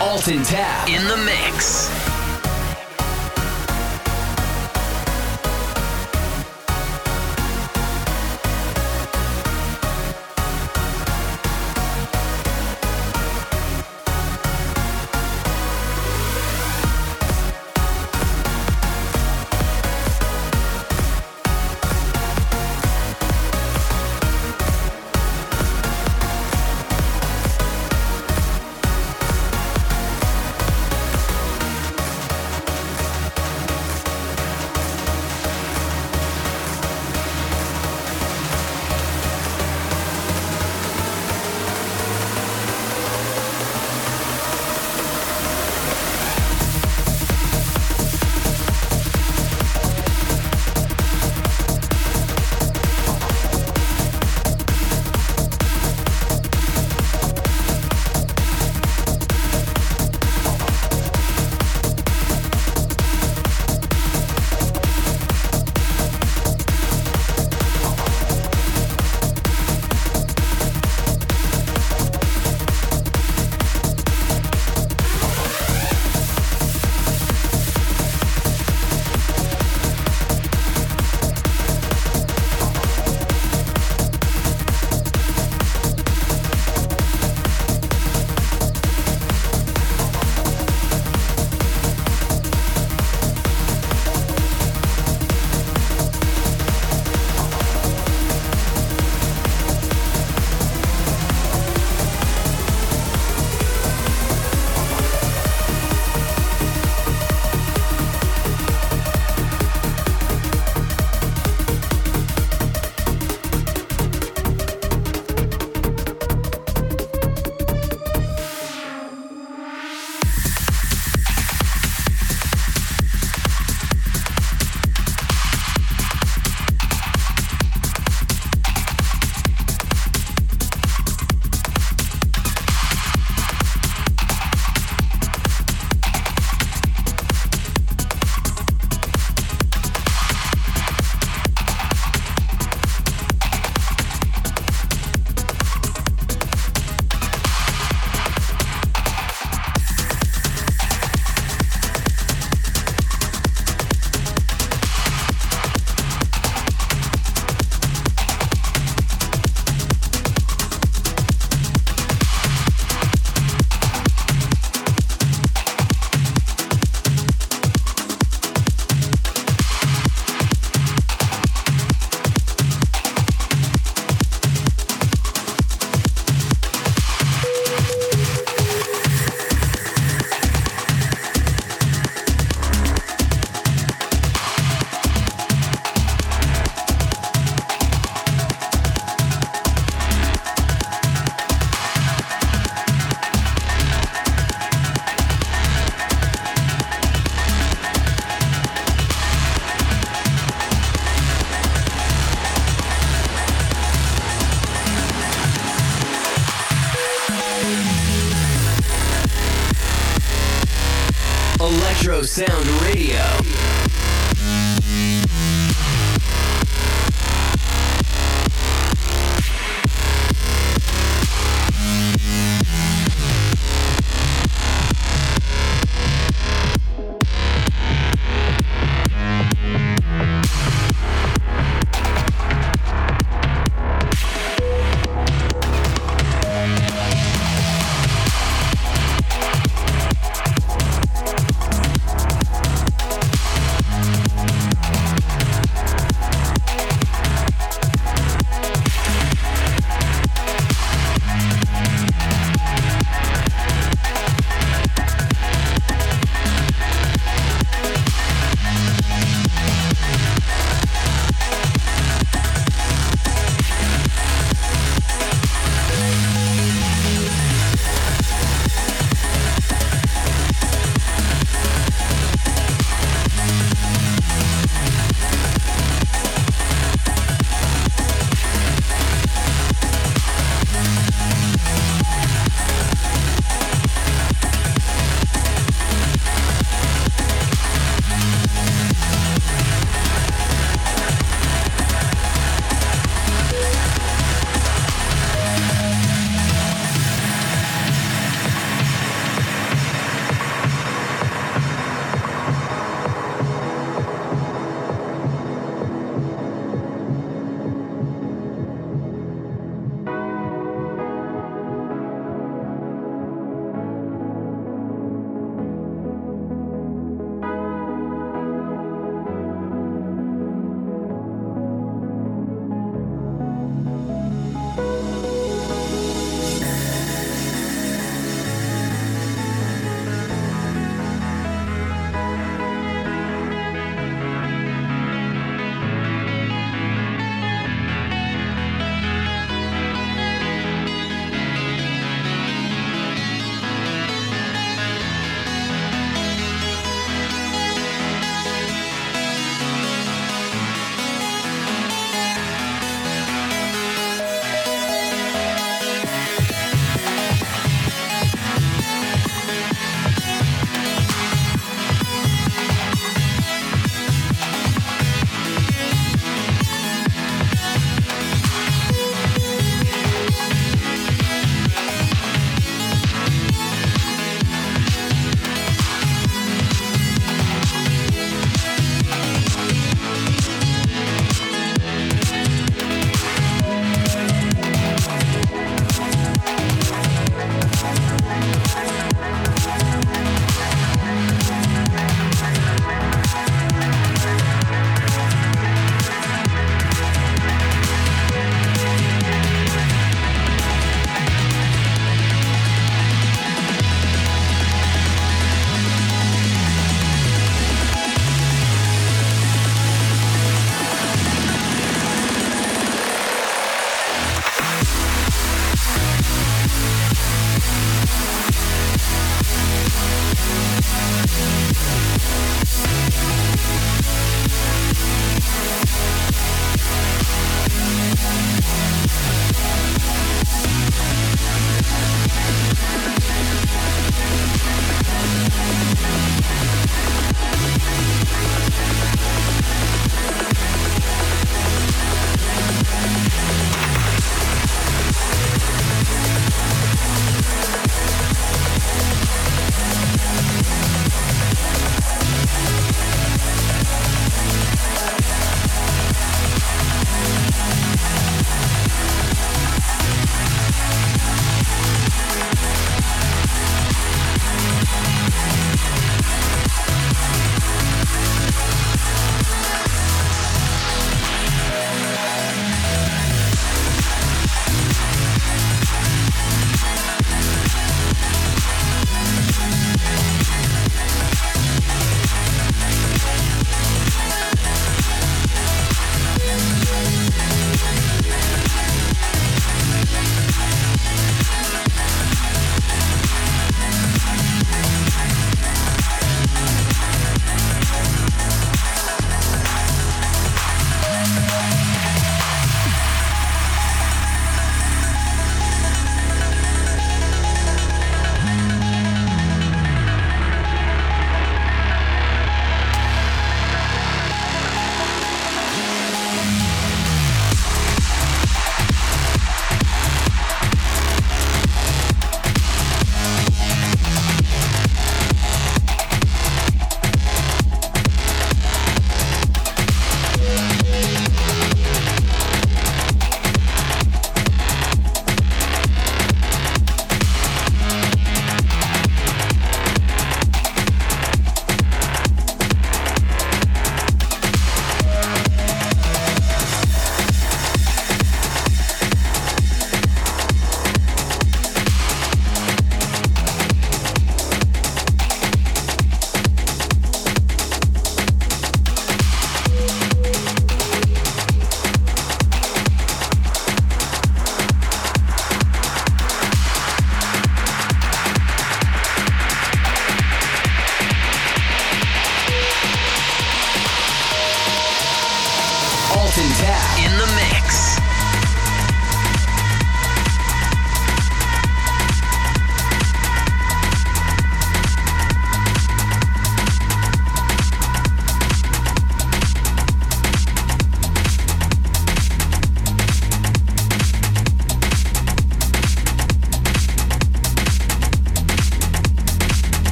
Alton Tab in the mix.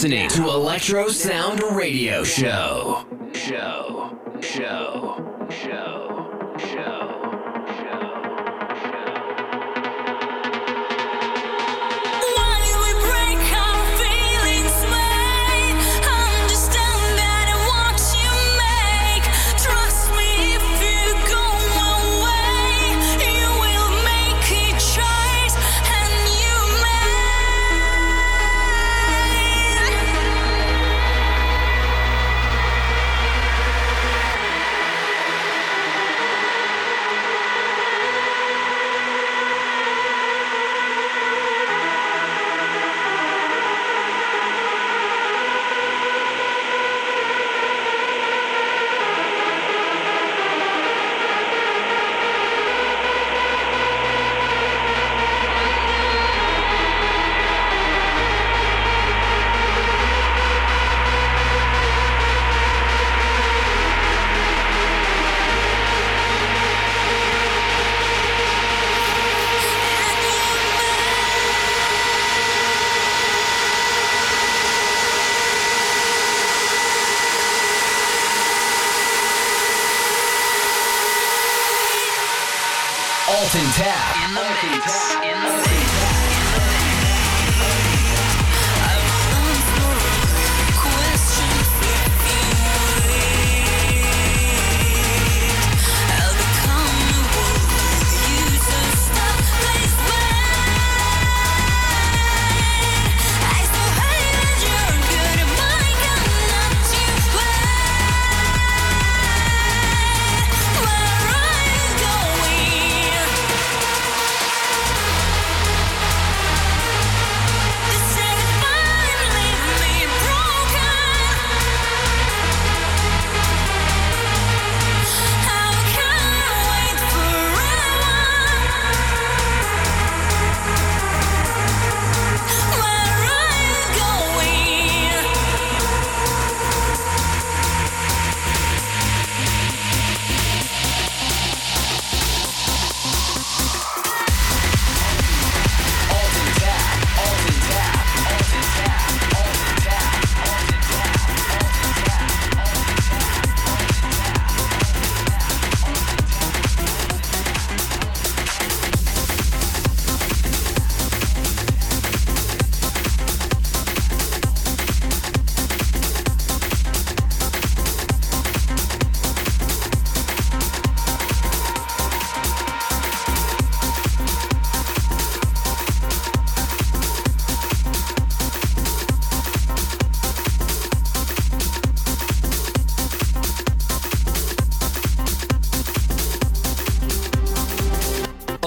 listening to Electro Sound Radio Show.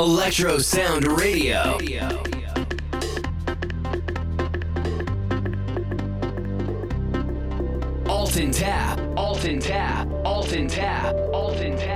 Electro Sound Radio. Radio. Tap, alt tap, alt tap, alt tap.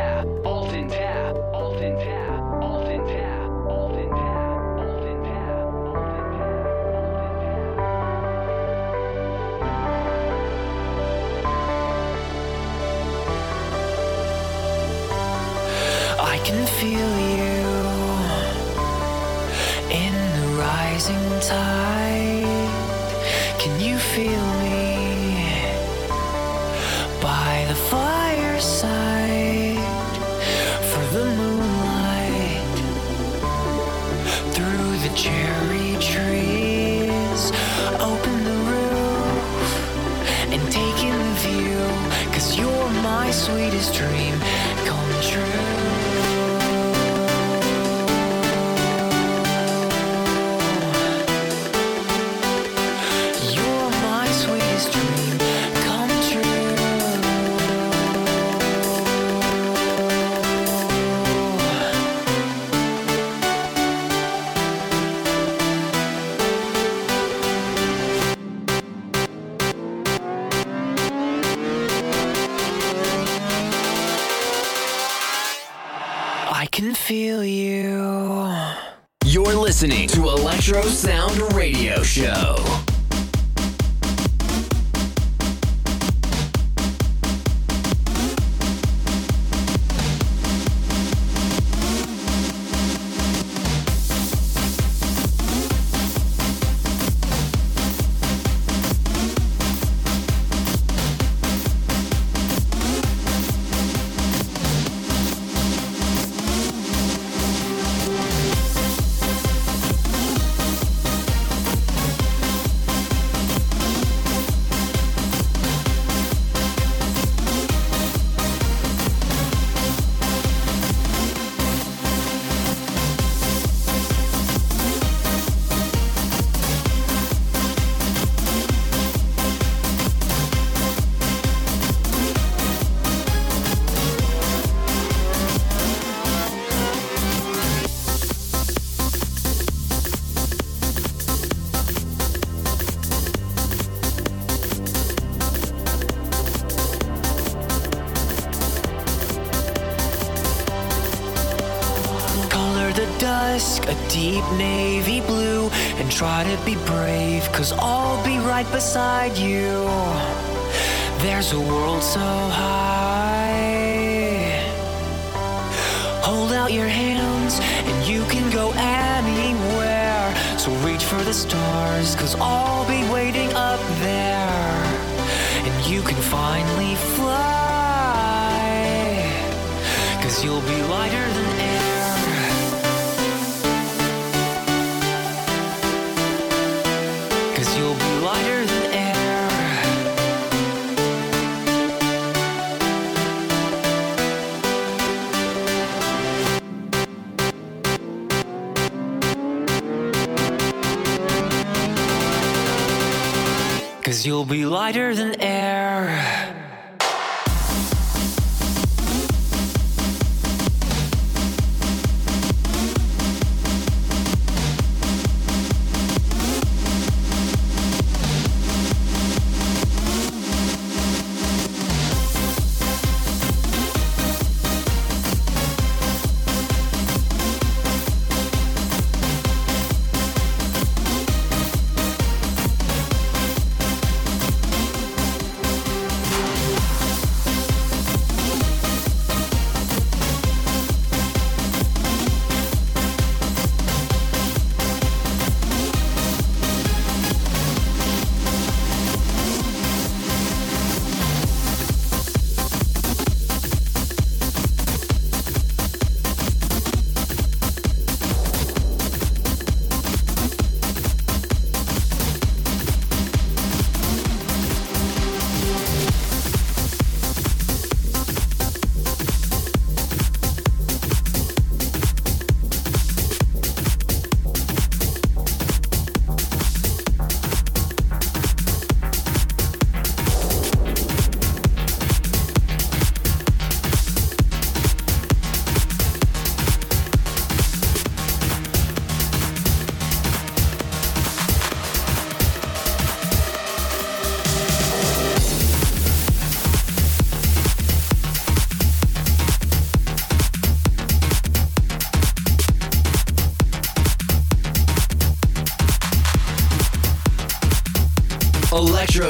Cause you'll be lighter than air.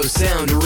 Sound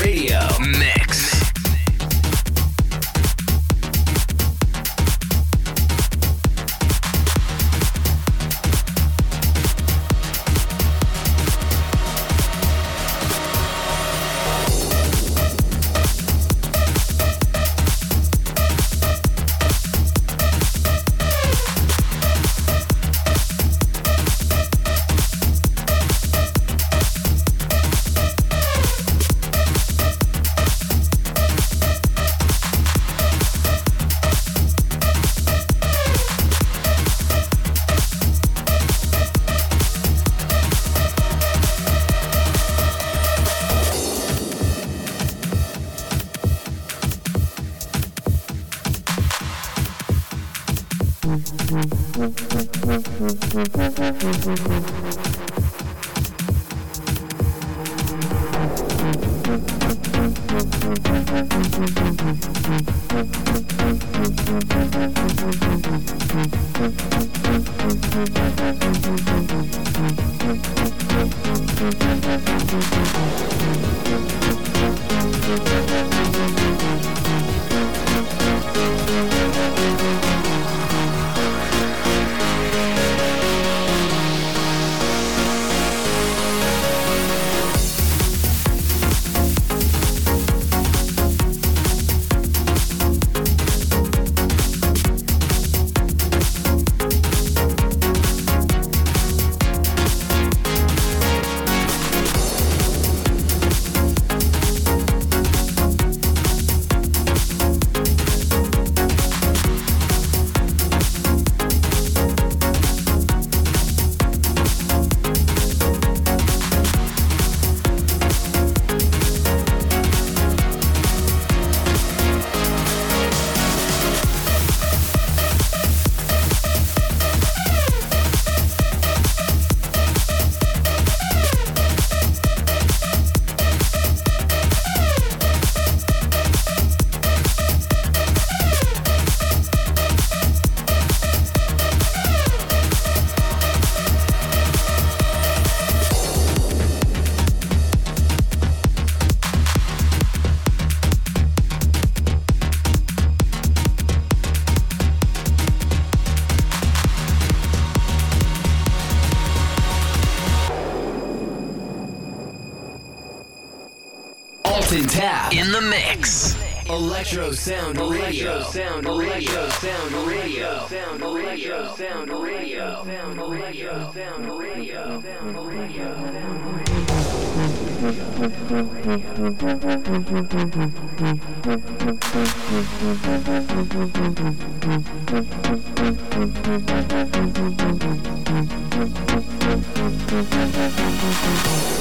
Electro Sound Radio. Sound Metro sound. Radio. Sound Metro sound. Radio. Sound Metro sound. Radio. Sound Metro sound. Radio. Sound Metro sound. Radio. Sound Metro sound. Radio. Sound Electro Sound Radio.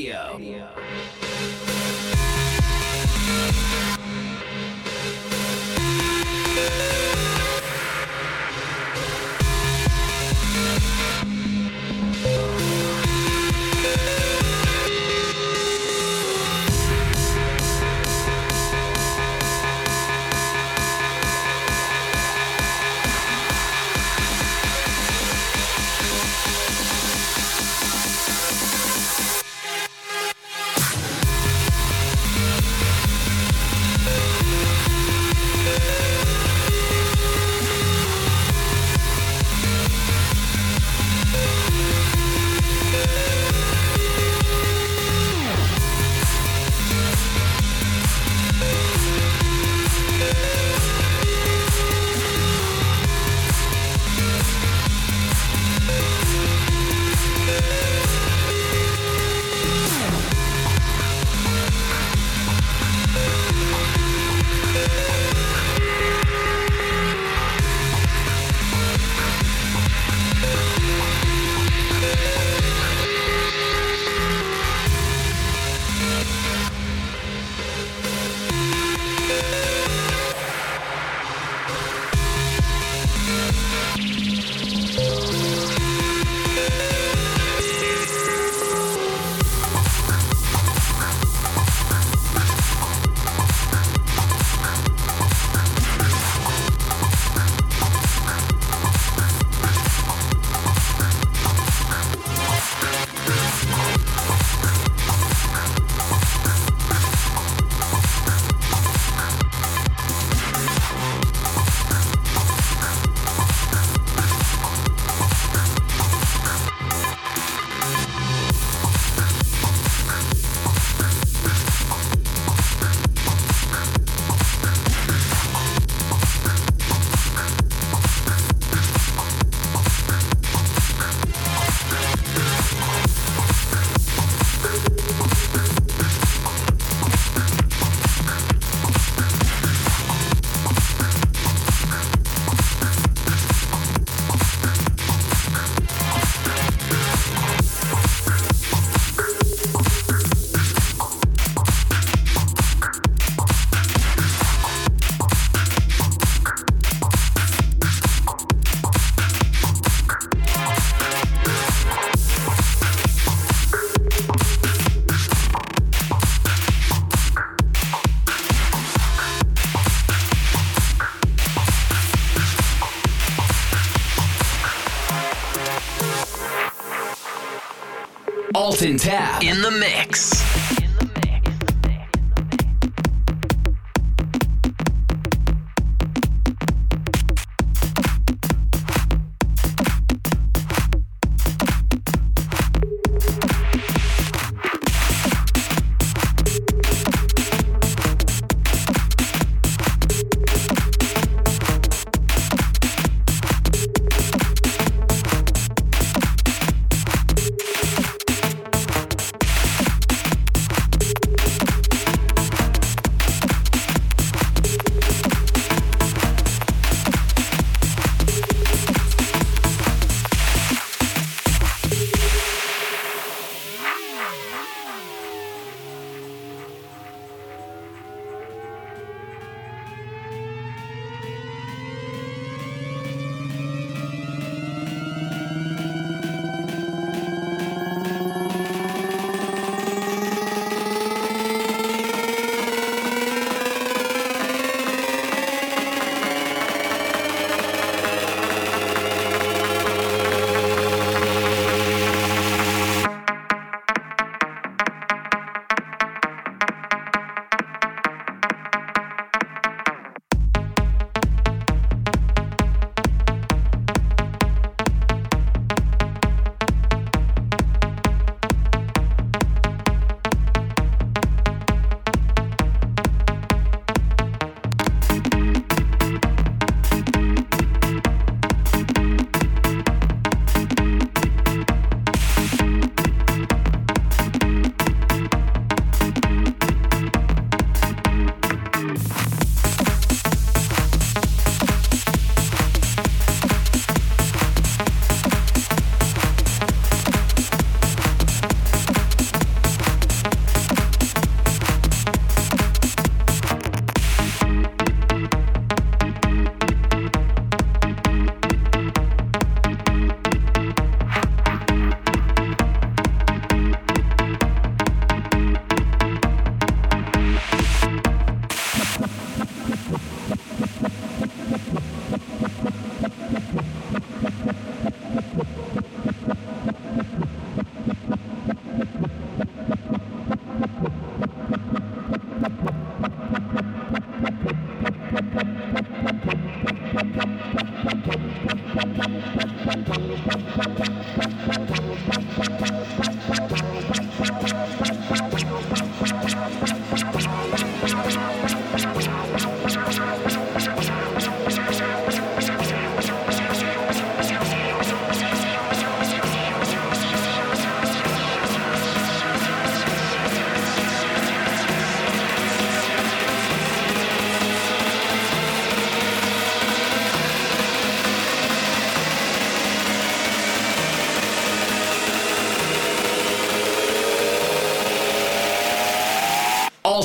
Alton Tap in the mix.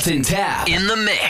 Alton Tap in the mix.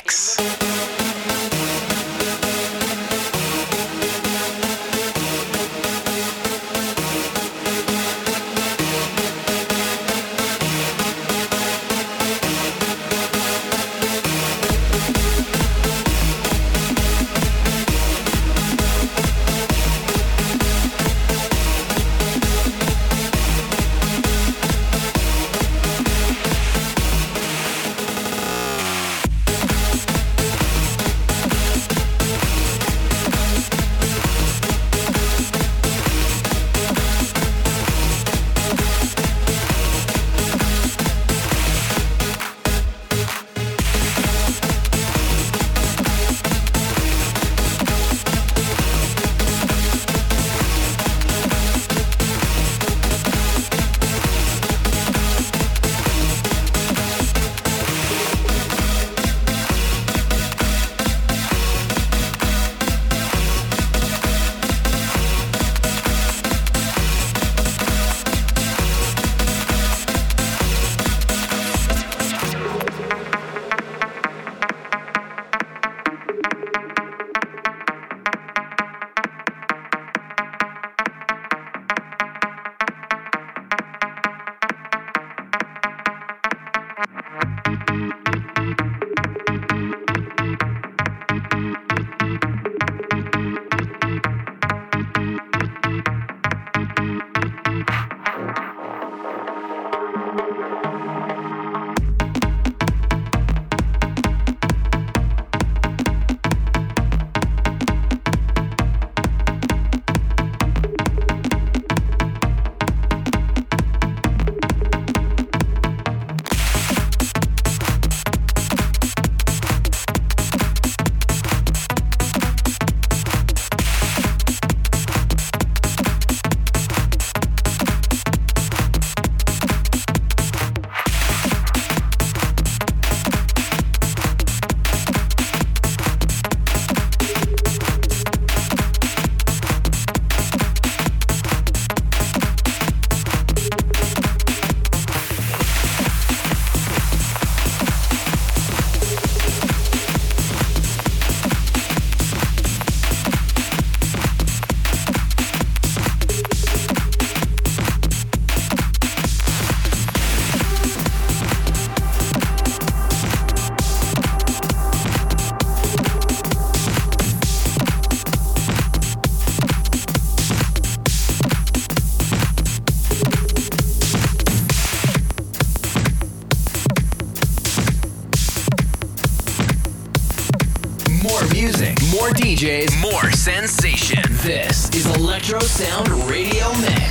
Sensation. This is Electro Sound Radio Mix.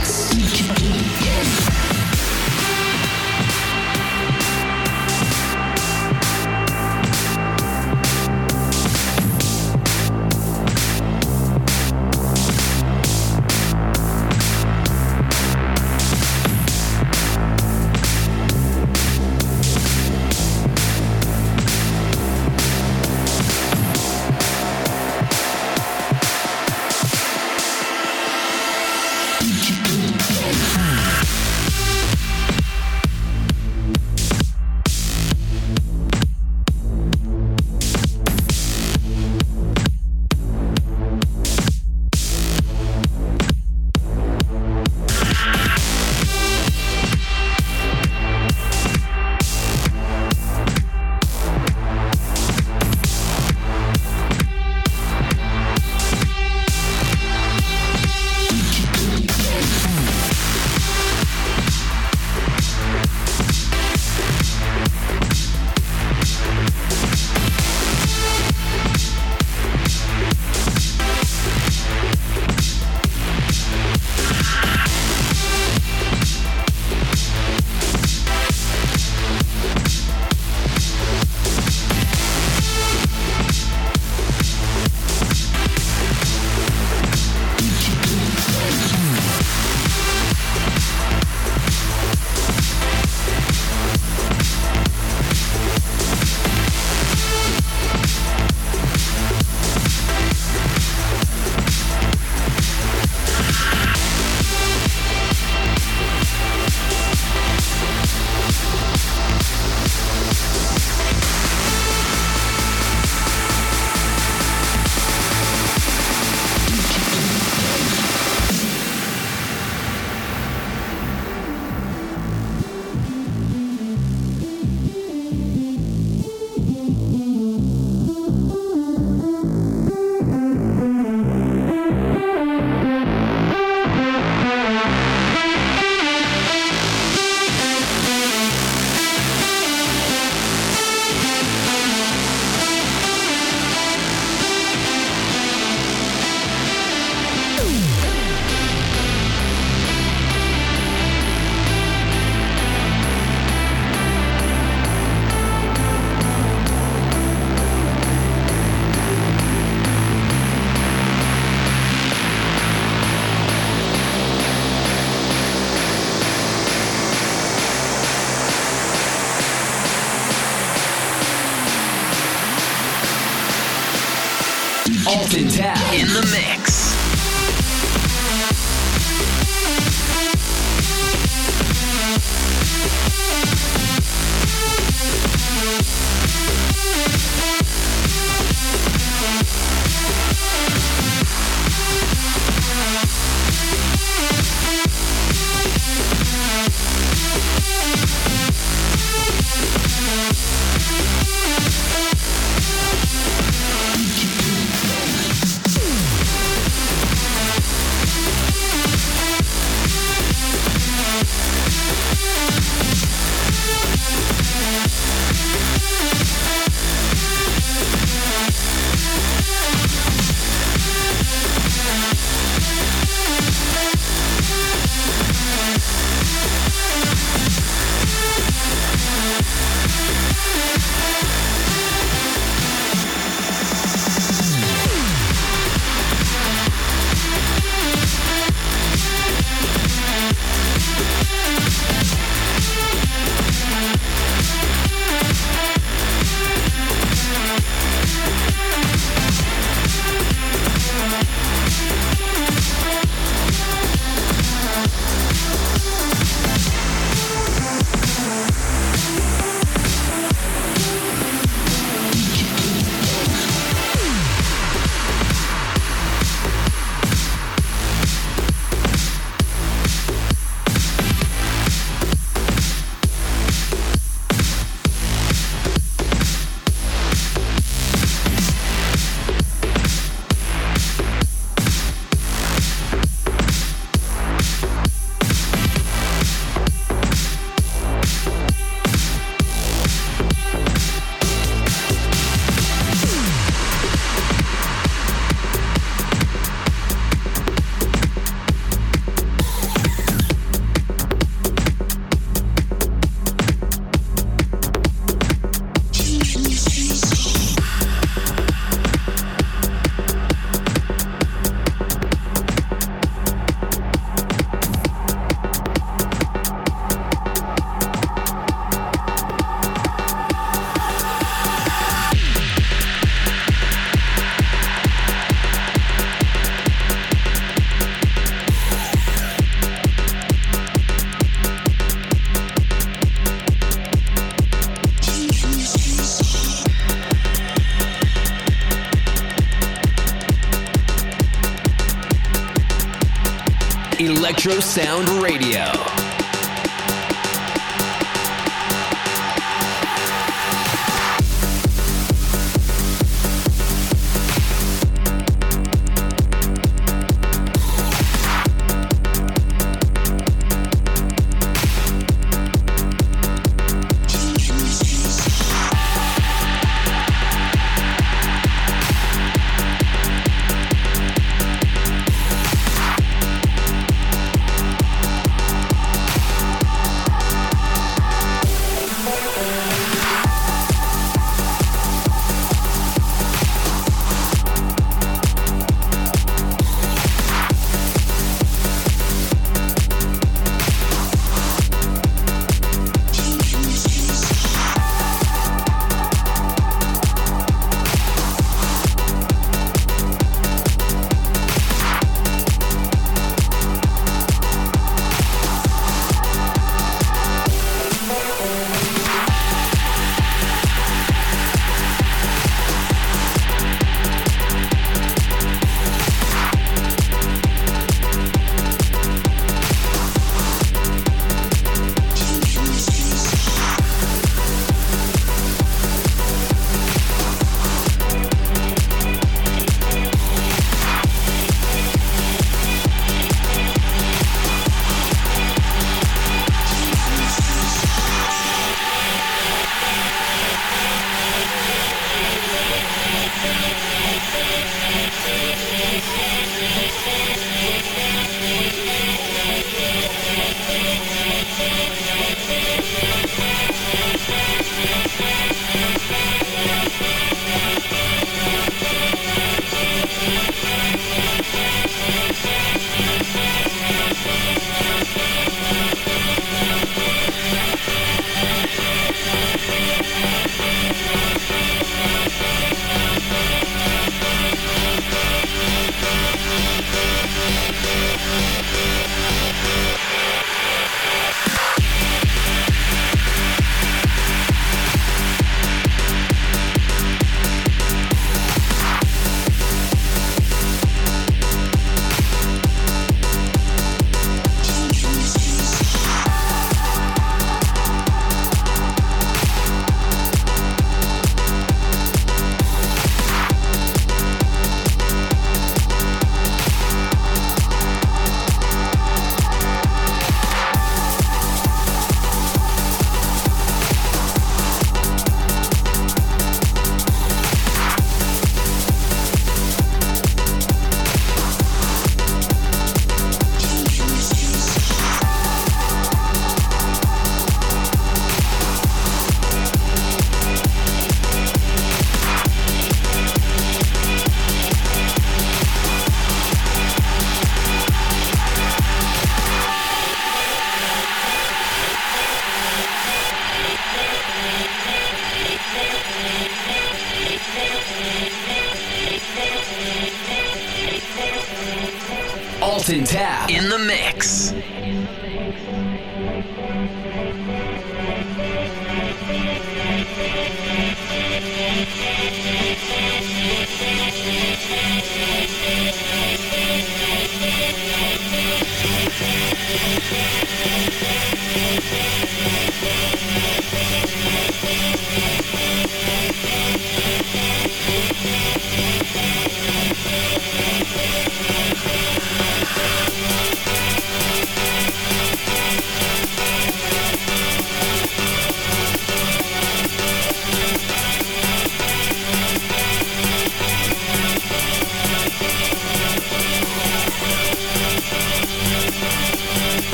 Electro Sound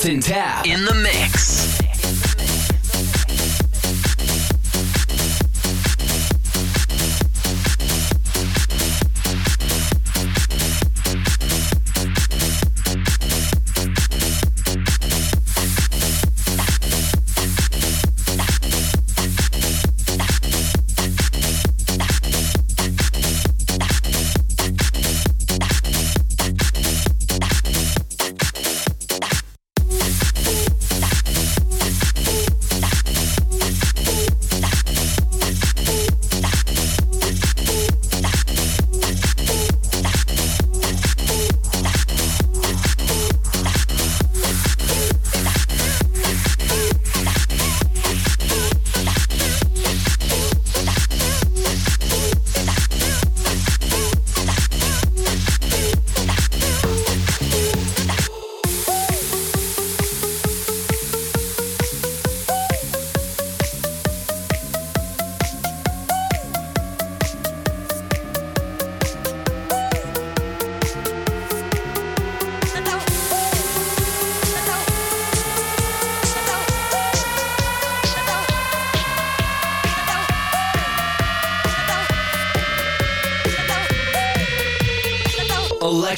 Tap. In the mix.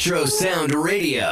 Electro Sound Radio.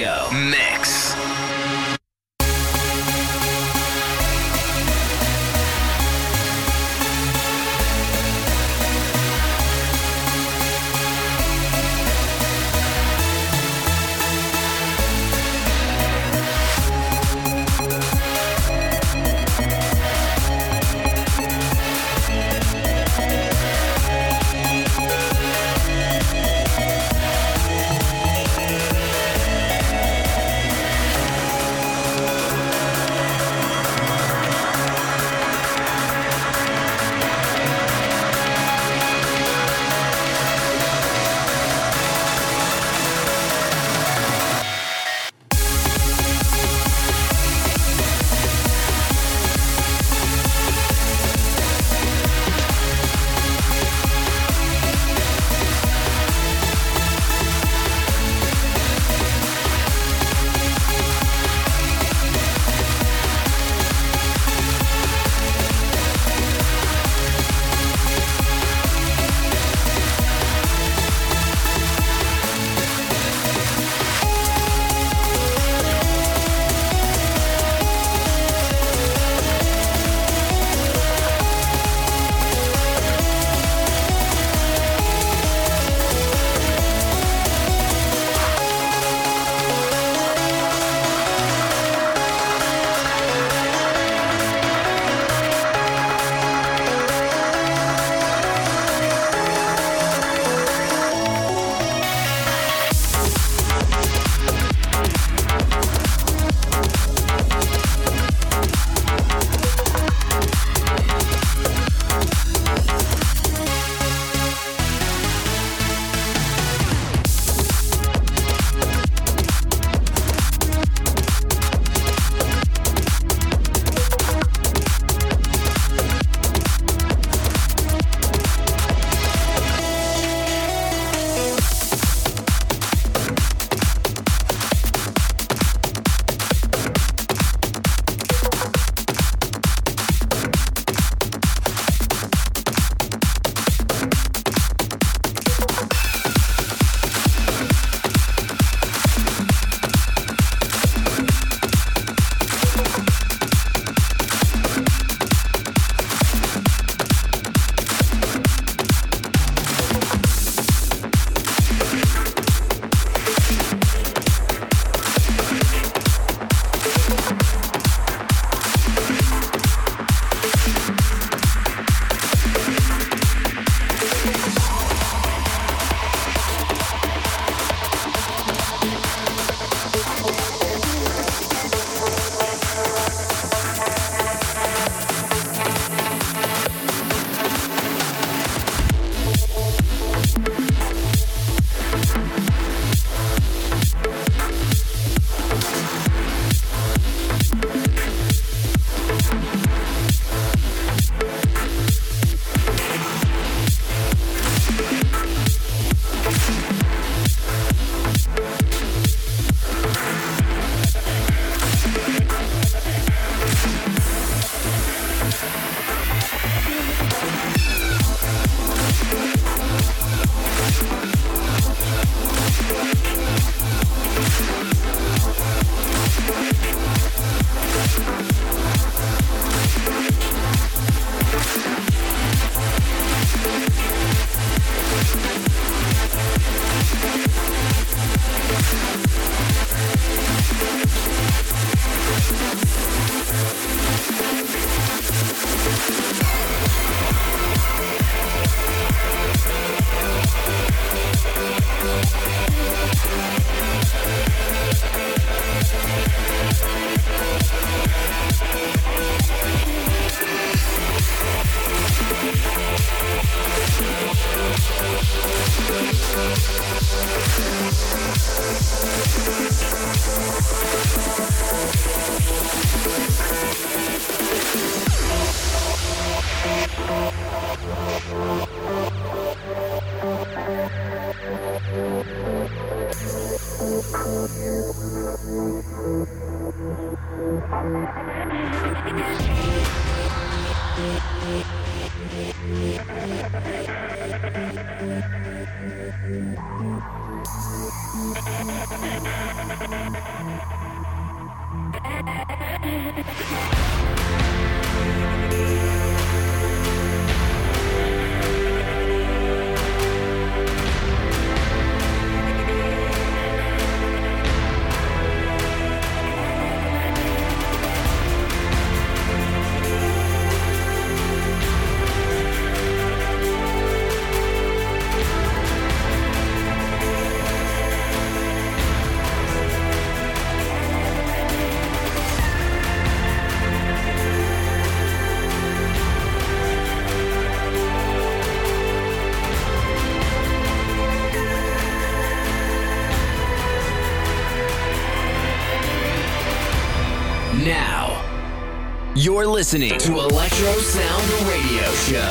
You're listening to Electro Sound Radio Show.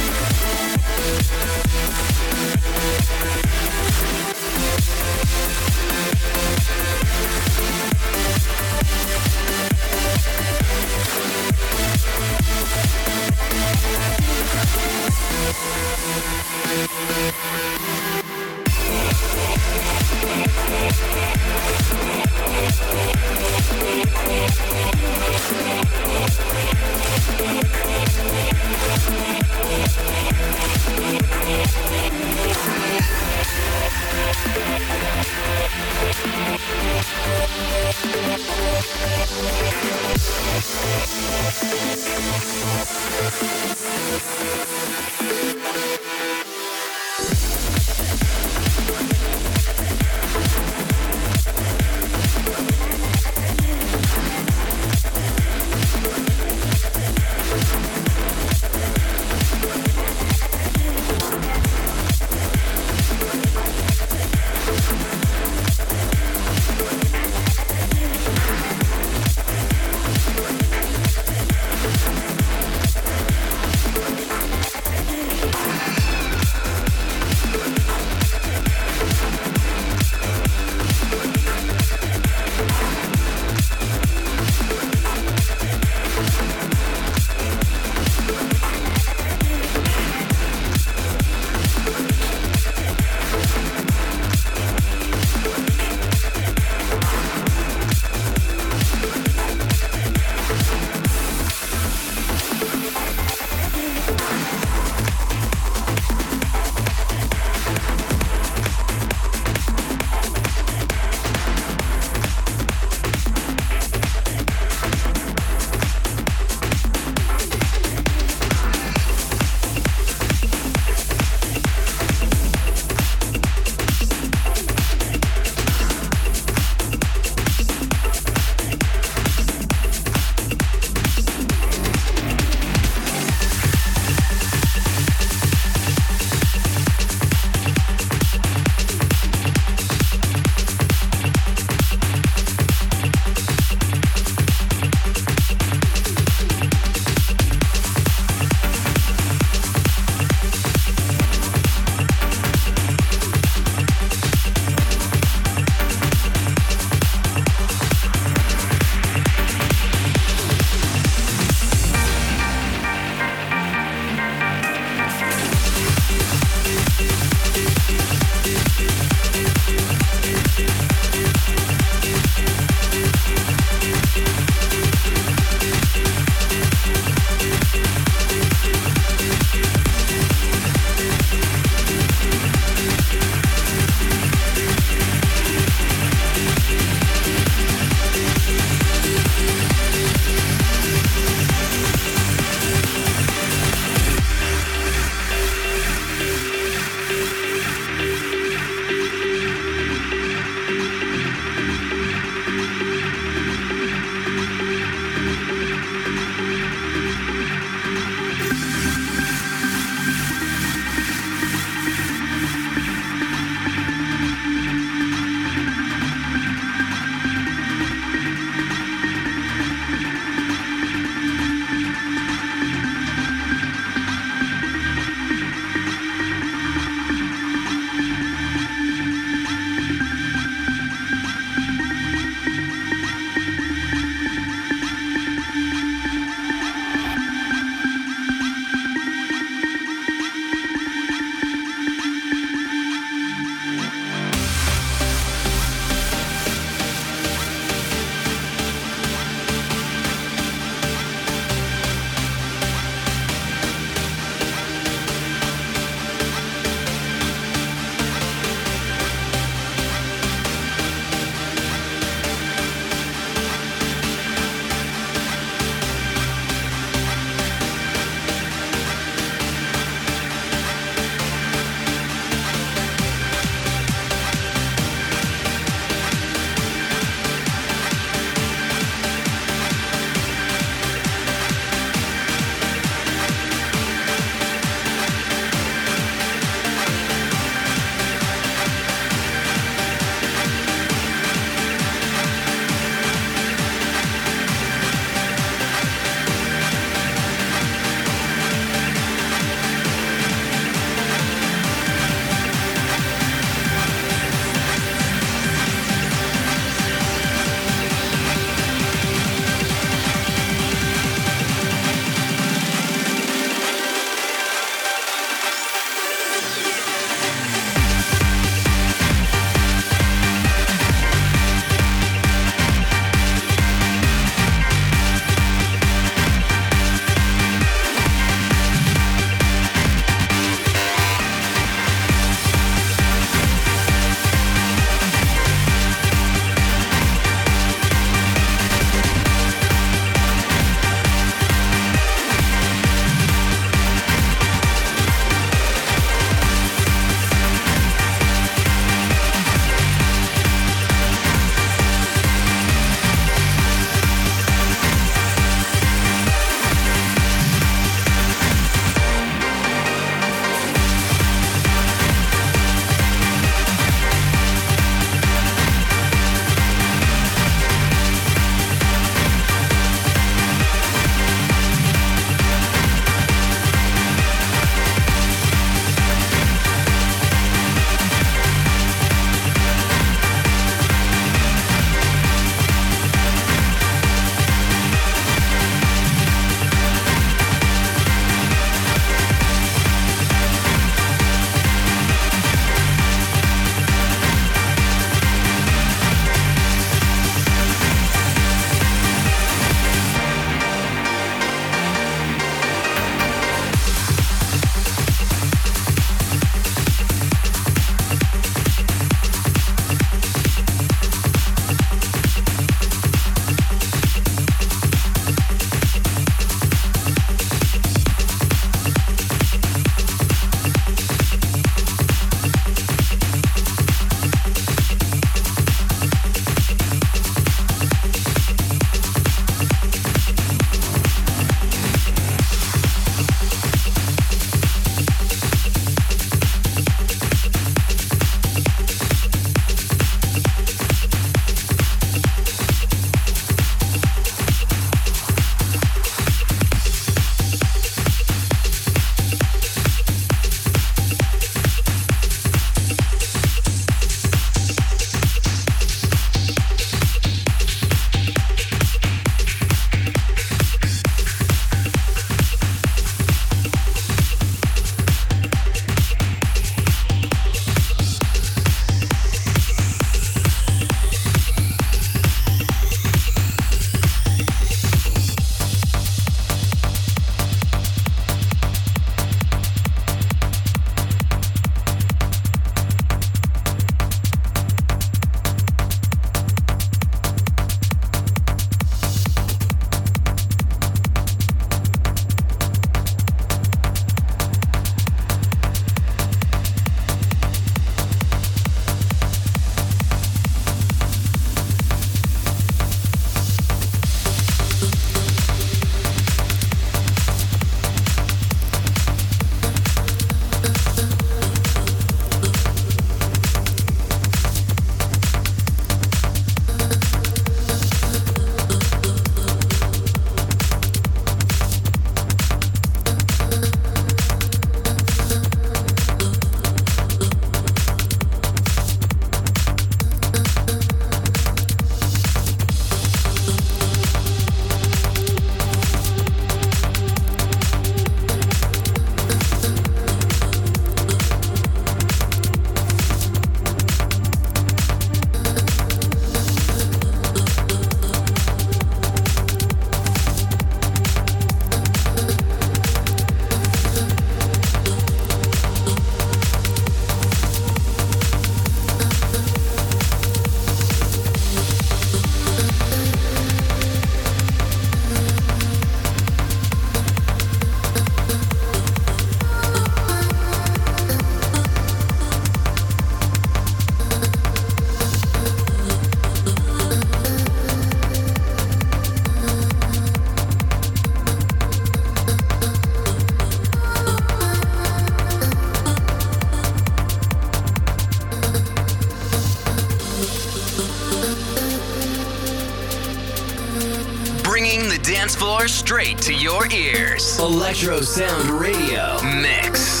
Straight to your ears. Electro Sound Radio. Mix.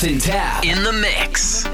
Alton Tap In the mix.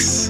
Mix.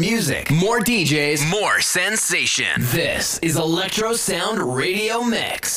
Music, more DJs, more sensation. This is Electro Sound Radio Mix.